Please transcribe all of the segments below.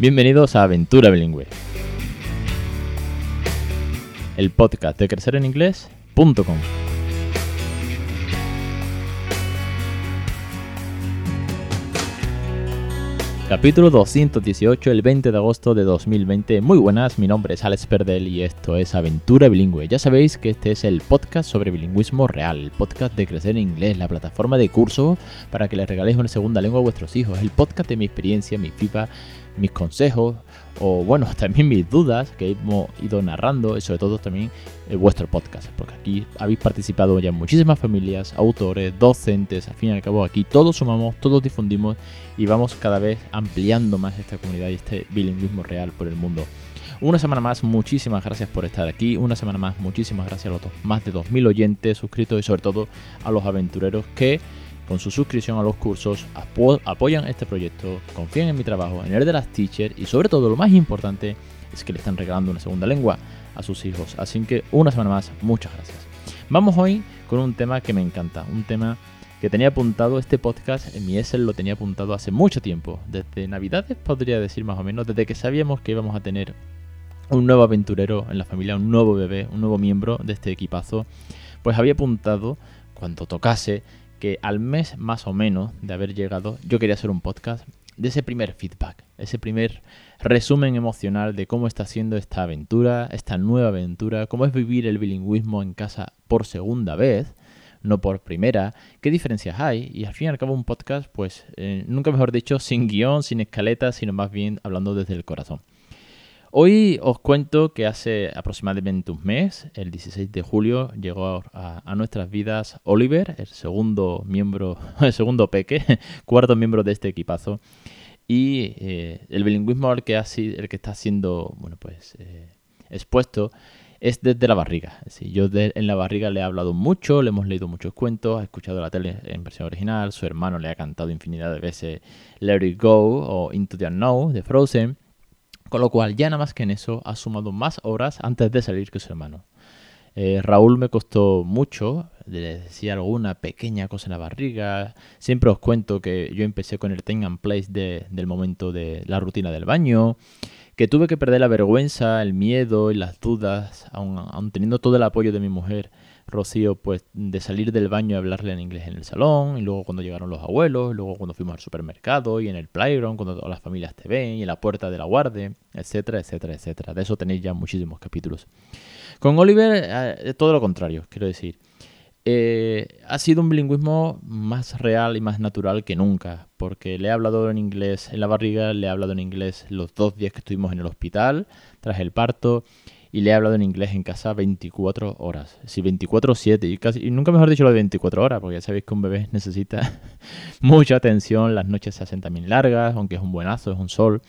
Bienvenidos a Aventura Bilingüe, el podcast de crecereninglés.com. Capítulo 218, el 20 de agosto de 2020. Muy buenas, mi nombre es Alex Perdel y esto es Aventura Bilingüe. Ya sabéis que este es el podcast sobre bilingüismo real, el podcast de Crecer en Inglés, la plataforma de curso para que les regaléis una segunda lengua a vuestros hijos, el podcast de mi experiencia, mi FIFA, mis consejos o bueno, también mis dudas que hemos ido narrando y sobre todo también eh, vuestro podcast, porque aquí habéis participado ya muchísimas familias, autores, docentes, al fin y al cabo aquí todos sumamos, todos difundimos y vamos cada vez ampliando más esta comunidad y este bilingüismo real por el mundo. Una semana más, muchísimas gracias por estar aquí. Una semana más, muchísimas gracias a los más de 2.000 oyentes suscritos y sobre todo a los aventureros que con su suscripción a los cursos apoyan este proyecto, confían en mi trabajo, en el de las teachers y sobre todo lo más importante es que le están regalando una segunda lengua a sus hijos. Así que una semana más, muchas gracias. Vamos hoy con un tema que me encanta, un tema que tenía apuntado este podcast en mi Excel lo tenía apuntado hace mucho tiempo, desde Navidades podría decir más o menos, desde que sabíamos que íbamos a tener un nuevo aventurero en la familia, un nuevo bebé, un nuevo miembro de este equipazo, pues había apuntado cuando tocase que al mes más o menos de haber llegado, yo quería hacer un podcast de ese primer feedback, ese primer resumen emocional de cómo está siendo esta aventura, esta nueva aventura, cómo es vivir el bilingüismo en casa por segunda vez, no por primera, qué diferencias hay y al fin y al cabo un podcast, pues eh, nunca mejor dicho, sin guion, sin escaleta, sino más bien hablando desde el corazón. Hoy os cuento que hace aproximadamente un mes, el 16 de julio, llegó a, nuestras vidas Oliver, el segundo miembro, el segundo peque, cuarto miembro de este equipazo. Y eh, el bilingüismo al que, está siendo bueno, pues, eh, expuesto es desde la barriga. yo en la barriga le he hablado mucho, le hemos leído muchos cuentos, ha escuchado la tele en versión original, su hermano le ha cantado infinidad de veces Let It Go o Into the Unknown de Frozen. Con lo cual, ya nada más que en eso, ha sumado más horas antes de salir que su hermano. Eh, Raúl me costó mucho, le decía alguna pequeña cosa en la barriga. Siempre os cuento que yo empecé con el and place del momento de la rutina del baño, que tuve que perder la vergüenza, el miedo y las dudas, aun teniendo todo el apoyo de mi mujer Rocío, pues de salir del baño y hablarle en inglés en el salón, y luego cuando llegaron los abuelos, luego cuando fuimos al supermercado y en el playground, cuando todas las familias te ven, y en la puerta de la guardia, etcétera, etcétera, etcétera. De eso tenéis ya muchísimos capítulos. Con Oliver, eh, todo lo contrario, quiero decir. Eh, ha sido un bilingüismo más real y más natural que nunca, porque le he hablado en inglés en la barriga, le he hablado en inglés los dos días que estuvimos en el hospital, tras el parto, y le he hablado en inglés en casa 24 horas. Sí, 24 o 7. Y, casi, nunca mejor dicho lo de 24 horas, porque ya sabéis que un bebé necesita mucha atención. Las noches se hacen también largas, aunque es un buenazo, es un sol.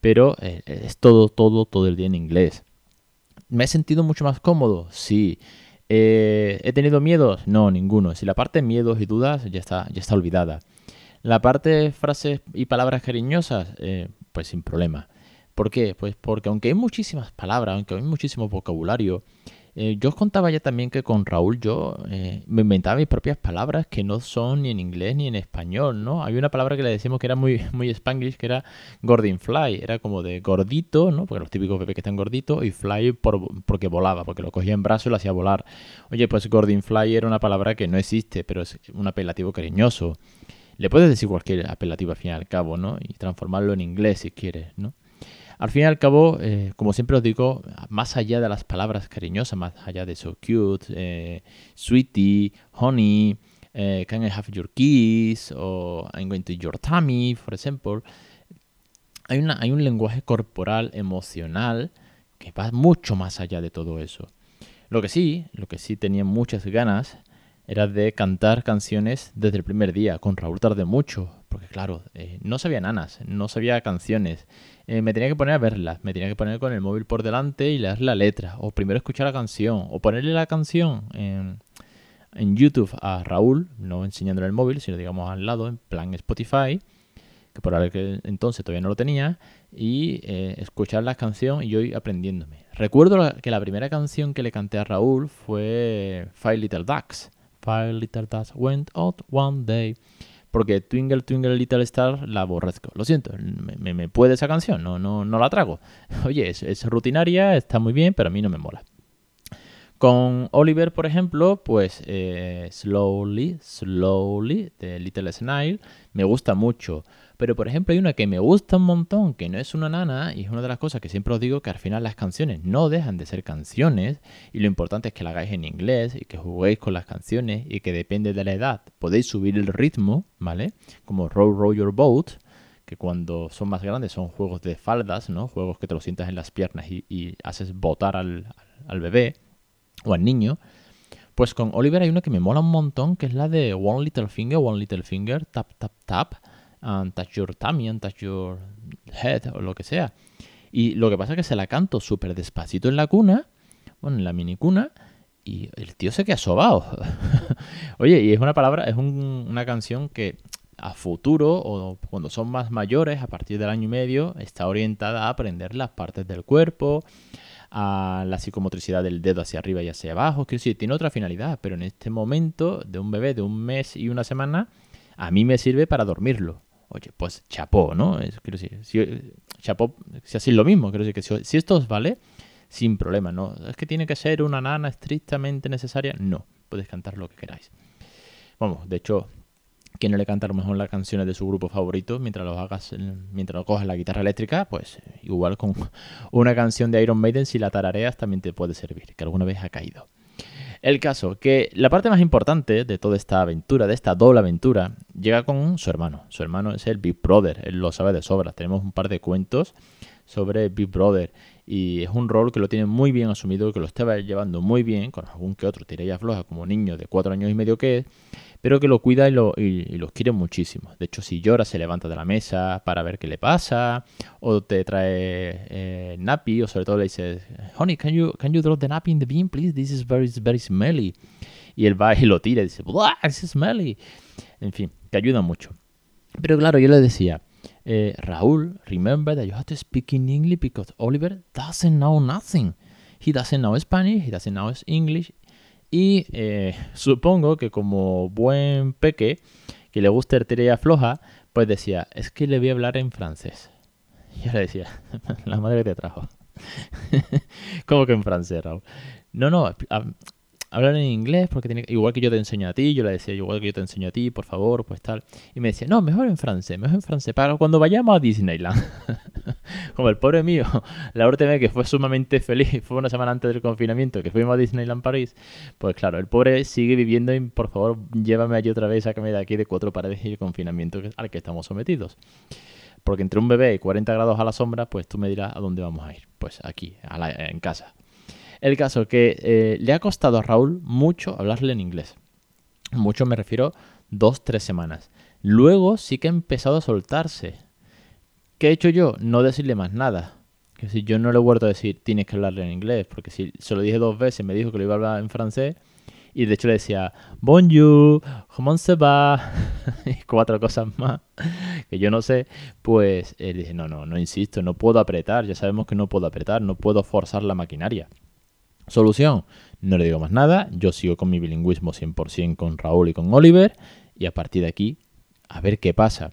Pero eh, es todo, todo, todo el día en inglés. ¿Me he sentido mucho más cómodo? Sí. Eh, ¿He tenido miedos? No, ninguno. Si la parte miedos y dudas ya está, ya está olvidada. La parte frases y palabras cariñosas, eh, pues sin problema. ¿Por qué? Pues porque aunque hay muchísimas palabras, aunque hay muchísimo vocabulario, eh, yo os contaba ya también que con Raúl yo eh, me inventaba mis propias palabras que no son ni en inglés ni en español, ¿no? Había una palabra que le decimos que era muy, muy spanglish, que era gordin fly, era como de gordito, ¿no? Porque los típicos bebés que están gorditos, y fly por, porque volaba, porque lo cogía en brazo y lo hacía volar. Oye, pues gordin fly era una palabra que no existe, pero es un apelativo cariñoso. Le puedes decir cualquier apelativo al fin y al cabo, ¿no? Y transformarlo en inglés si quieres, ¿no? Al fin y al cabo, eh, como siempre os digo, más allá de las palabras cariñosas, más allá de so cute, eh, sweetie, honey, eh, can I have your kiss, o I'm going to your tummy, for example, hay, hay un lenguaje corporal, emocional, que va mucho más allá de todo eso. Lo que sí, lo que sí tenía muchas ganas era de cantar canciones desde el primer día. Con Raúl tardé mucho, porque claro, eh, no sabía nanas, no sabía canciones. Eh, me tenía que poner a verlas, me tenía que poner con el móvil por delante y leer la letra, o primero escuchar la canción, o ponerle la canción en, YouTube a Raúl, no enseñándole el móvil, sino digamos al lado, en plan Spotify, que por aquel entonces todavía no lo tenía, y eh, escuchar la canción y yo aprendiéndome. Recuerdo que la primera canción que le canté a Raúl fue Five Little Ducks. Five Little Ducks went out one day. Porque Twinkle Twinkle Little Star la aborrezco. Lo siento, me, me puede esa canción, no, no, no la trago. Oye, es, es rutinaria, está muy bien, pero a mí no me mola. Con Oliver, por ejemplo, pues eh, Slowly, Slowly, de Little Snail, me gusta mucho. Pero, por ejemplo, hay una que me gusta un montón, que no es una nana, y es una de las cosas que siempre os digo, que al final las canciones no dejan de ser canciones, y lo importante es que la hagáis en inglés, y que juguéis con las canciones, y que depende de la edad, podéis subir el ritmo, ¿vale? Como Row Row Your Boat, que cuando son más grandes son juegos de faldas, ¿no? Juegos que te lo sientas en las piernas y, haces botar al, al bebé o al niño. Pues con Oliver hay una que me mola un montón, que es la de One Little Finger, One Little Finger, tap, tap, tap, and touch your tummy, touch your head, o lo que sea. Y lo que pasa es que se la canto súper despacito en la cuna, bueno, en la mini cuna, y el tío se queda sobado. Oye, y es una palabra, es una canción que a futuro o cuando son más mayores, a partir del año y medio, está orientada a aprender las partes del cuerpo, a la psicomotricidad del dedo hacia arriba y hacia abajo. Quiero decir, tiene otra finalidad, pero en este momento de un bebé de un mes y una semana, a mí me sirve para dormirlo. Oye, pues chapó, ¿no? quiero decir, si, chapó, si así es lo mismo, quiero decir que si, esto os vale, sin problema, ¿no? Es que tiene que ser una nana estrictamente necesaria, no, podéis cantar lo que queráis. Vamos, de hecho, que no le canta a lo mejor las canciones de su grupo favorito mientras lo hagas, mientras lo cojas la guitarra eléctrica, pues igual con una canción de Iron Maiden, si la tarareas también te puede servir, que alguna vez ha caído. El caso, que la parte más importante de toda esta aventura, de esta doble aventura, llega con su hermano. Su hermano es el Big Brother, él lo sabe de sobra. Tenemos un par de cuentos sobre Big Brother y es un rol que lo tiene muy bien asumido, que lo estaba llevando muy bien, con algún que otro tirella floja como niño de cuatro años y medio que es, pero que lo cuida y, lo, y, los quiere muchísimo. De hecho, si llora, se levanta de la mesa para ver qué le pasa, o te trae eh, nappy, o sobre todo le dice, honey, can you, can you drop the nappy in the bean, please? This is very, very smelly. Y él va y lo tira y dice, this is smelly. En fin, que ayuda mucho. Pero claro, yo le decía, eh, Raúl, remember that you have to speak in English because Oliver doesn't know nothing. He doesn't know Spanish, he doesn't know English, y eh, supongo que como buen peque, que le gusta arteria floja, pues decía, es que le voy a hablar en francés. Y yo le decía, la madre te trajo. ¿Cómo que en francés, Raúl? No, no, hablar en inglés porque tiene igual que yo te enseño a ti, yo le decía igual que yo te enseño a ti, por favor, pues tal. Y me decía, no, mejor en francés, mejor en francés, para cuando vayamos a Disneyland. Como el pobre mío, la última que fue sumamente feliz, fue una semana antes del confinamiento, que fuimos a Disneyland París, pues claro, el pobre sigue viviendo y por favor llévame allí otra vez, sácame de aquí de cuatro paredes y el confinamiento al que estamos sometidos. Porque entre un bebé y 40 grados a la sombra, pues tú me dirás a dónde vamos a ir. Pues aquí, en casa. El caso que eh, le ha costado a Raúl mucho hablarle en inglés. Mucho me refiero dos, tres semanas. Luego sí que ha empezado a soltarse. ¿Qué he hecho yo? No decirle más nada. Que si yo no le he vuelto a decir, tienes que hablarle en inglés, porque si se lo dije dos veces, me dijo que lo iba a hablar en francés, y de hecho le decía, bonjour, comment se va, y cuatro cosas más que yo no sé, pues él dije, no, no, no insisto, no puedo apretar, ya sabemos que no puedo apretar, no puedo forzar la maquinaria. Solución, no le digo más nada, yo sigo con mi bilingüismo 100% con Raúl y con Oliver y a partir de aquí a ver qué pasa.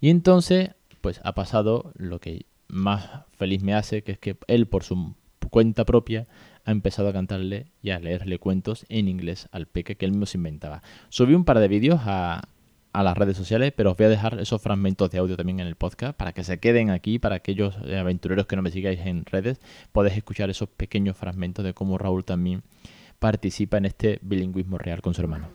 Y entonces, pues ha pasado lo que más feliz me hace, que es que él por su cuenta propia ha empezado a cantarle y a leerle cuentos en inglés al peque que él mismo se inventaba. Subí un par de vídeos a, las redes sociales, pero os voy a dejar esos fragmentos de audio también en el podcast para que se queden aquí, para aquellos aventureros que no me sigáis en redes, podéis escuchar esos pequeños fragmentos de cómo Raúl también participa en este bilingüismo real con su hermano.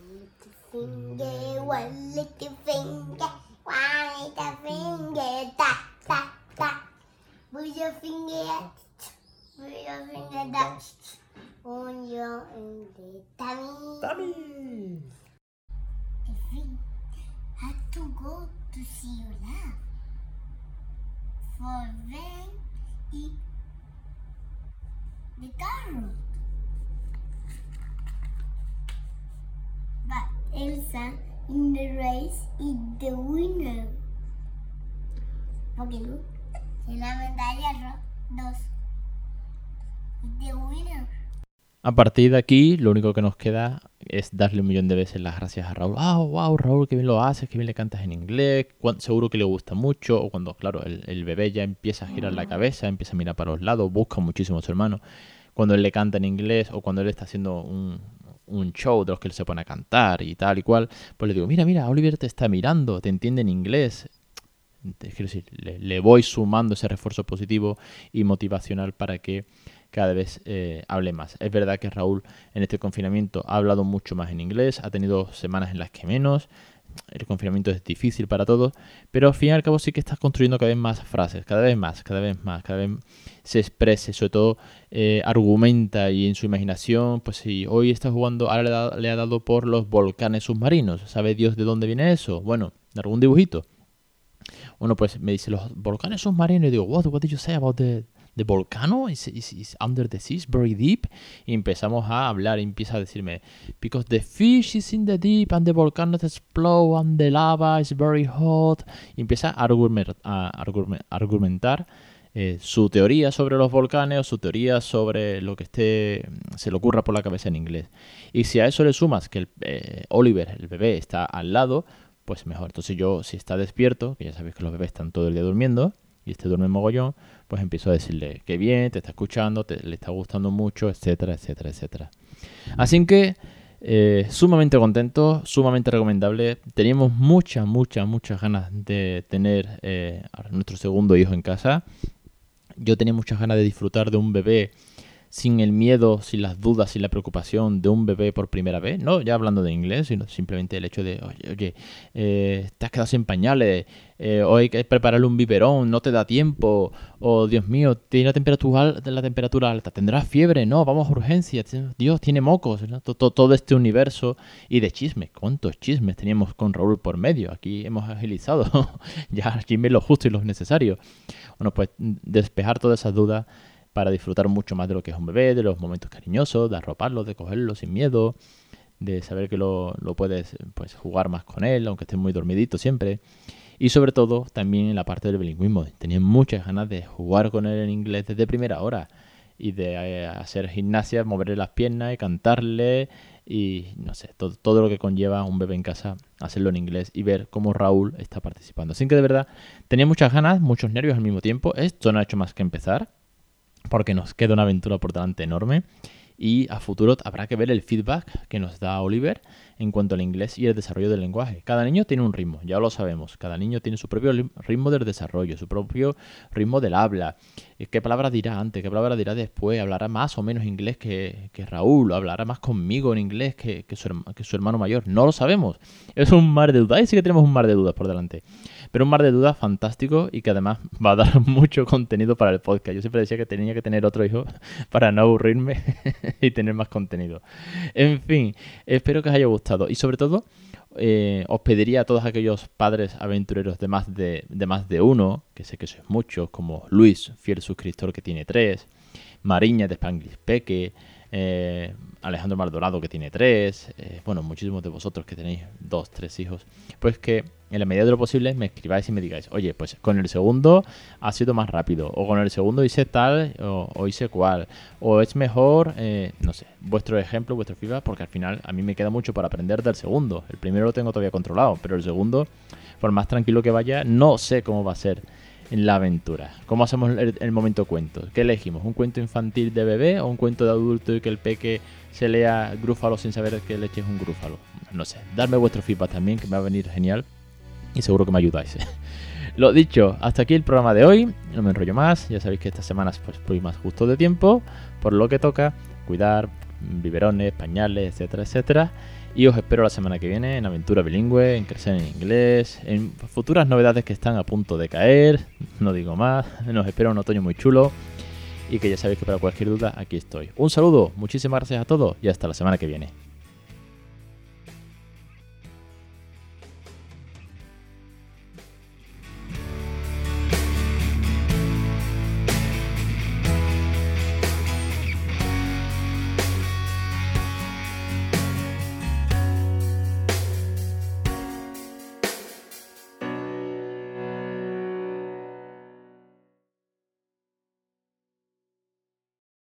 Had to go to see your lab. For then eat the carrot. But Elsa in the race is the winner. Porque Lu A partir de aquí, lo único que nos queda es darle un millón de veces las gracias a Raúl. Ah, wow, Raúl, que bien lo haces, que bien le cantas en inglés. Seguro que le gusta mucho. O cuando, claro, el, bebé ya empieza a girar la cabeza, empieza a mirar para los lados, busca muchísimo a su hermano. Cuando él le canta en inglés o cuando él está haciendo un, show de los que él se pone a cantar y tal y cual, pues le digo, mira, mira, Oliver te está mirando, te entiende en inglés. Quiero decir, le voy sumando ese refuerzo positivo y motivacional para que cada vez eh, hable más. Es verdad que Raúl en este confinamiento ha hablado mucho más en inglés, ha tenido semanas en las que menos, el confinamiento es difícil para todos, pero al fin y al cabo sí que está construyendo cada vez más frases, cada vez más, cada vez más, cada vez se exprese, sobre todo eh, argumenta y en su imaginación, pues si hoy está jugando, ahora le ha, dado por los volcanes submarinos, ¿sabe Dios de dónde viene eso? Bueno, de algún dibujito. Bueno, pues me dice los volcanes submarinos y digo, what, what did you say about the, de volcano, is, under the sea, very deep. Y empezamos a hablar, y empieza a decirme, because the fish is in the deep and the volcano explode and the lava is very hot. Y empieza a, argumentar eh, su teoría sobre los volcanes o su teoría sobre lo que esté, se le ocurra por la cabeza en inglés. Y si a eso le sumas que el, eh, Oliver, el bebé, está al lado, pues mejor. Entonces yo, si está despierto, que ya sabéis que los bebés están todo el día durmiendo, y este duerme mogollón, pues empiezo a decirle que bien, te está escuchando, te, le está gustando mucho, etcétera, etcétera, etcétera. Así que eh, sumamente contento, sumamente recomendable. Teníamos muchas, muchas, muchas ganas de tener eh, nuestro segundo hijo en casa. Yo tenía muchas ganas de disfrutar de un bebé sin el miedo, sin las dudas, sin la preocupación de un bebé por primera vez, no ya hablando de inglés, sino simplemente el hecho de, oye, oye, eh, te sin pañales, eh, o hay que prepararle un biberón, no te da tiempo, o Dios mío, tiene la temperatura, la temperatura alta, tendrás fiebre, no, vamos a urgencias, Dios tiene mocos, todo, todo, este universo y de chismes, cuántos chismes teníamos con Raúl por medio, aquí hemos agilizado ya chismes lo justo y lo necesario. Bueno, pues despejar todas esas dudas para disfrutar mucho más de lo que es un bebé, de los momentos cariñosos, de arroparlo, de cogerlo sin miedo, de saber que lo, puedes pues, jugar más con él, aunque esté muy dormidito siempre. Y sobre todo también en la parte del bilingüismo. Tenía muchas ganas de jugar con él en inglés desde primera hora y de eh, hacer gimnasia, moverle las piernas y cantarle y no sé, todo, todo, lo que conlleva un bebé en casa, hacerlo en inglés y ver cómo Raúl está participando. Así que de verdad tenía muchas ganas, muchos nervios al mismo tiempo. Esto no ha hecho más que empezar porque nos queda una aventura por delante enorme y a futuro habrá que ver el feedback que nos da Oliver en cuanto al inglés y el desarrollo del lenguaje. Cada niño tiene un ritmo, ya lo sabemos. Cada niño tiene su propio ritmo del desarrollo, su propio ritmo del habla. ¿Qué palabra dirá antes? ¿Qué palabra dirá después? ¿Hablará más o menos inglés que, que Raúl? ¿Hablará más conmigo en inglés que, que, su, que su hermano mayor? No lo sabemos. Es un mar de dudas. Ahí sí que tenemos un mar de dudas por delante. Pero un mar de dudas fantástico y que además va a dar mucho contenido para el podcast. Yo siempre decía que tenía que tener otro hijo para no aburrirme y tener más contenido. En fin, espero que os haya gustado. Y sobre todo, eh, os pediría a todos aquellos padres aventureros de más de, de más de uno, que sé que sois muchos, como Luis, fiel suscriptor que tiene tres, Mariña de Spanglish Peque, eh, Alejandro Maldorado que tiene tres, eh, bueno, muchísimos de vosotros que tenéis dos, tres hijos, pues que en la medida de lo posible me escribáis y me digáis, oye, pues con el segundo ha sido más rápido, o con el segundo hice tal, o, hice cual, o es mejor, eh, no sé, vuestro ejemplo, vuestro feedback, porque al final a mí me queda mucho para aprender del segundo. El primero lo tengo todavía controlado, pero el segundo, por más tranquilo que vaya, no sé cómo va a ser en la aventura. ¿Cómo hacemos el, momento cuento? ¿Qué elegimos? ¿Un cuento infantil de bebé o un cuento de adulto y que el peque se lea grúfalo sin saber que leche es un grúfalo? No sé, darme vuestro feedback también, que me va a venir genial y seguro que me ayudáis. Lo dicho, hasta aquí el programa de hoy. No me enrollo más. Ya sabéis que estas semanas pues voy más justo de tiempo, por lo que toca cuidar biberones, pañales, etcétera, etcétera. Y os espero la semana que viene en Aventura Bilingüe, en Crecer en Inglés, en futuras novedades que están a punto de caer. No digo más. Nos espera un otoño muy chulo. Y que ya sabéis que para cualquier duda aquí estoy. Un saludo, muchísimas gracias a todos y hasta la semana que viene.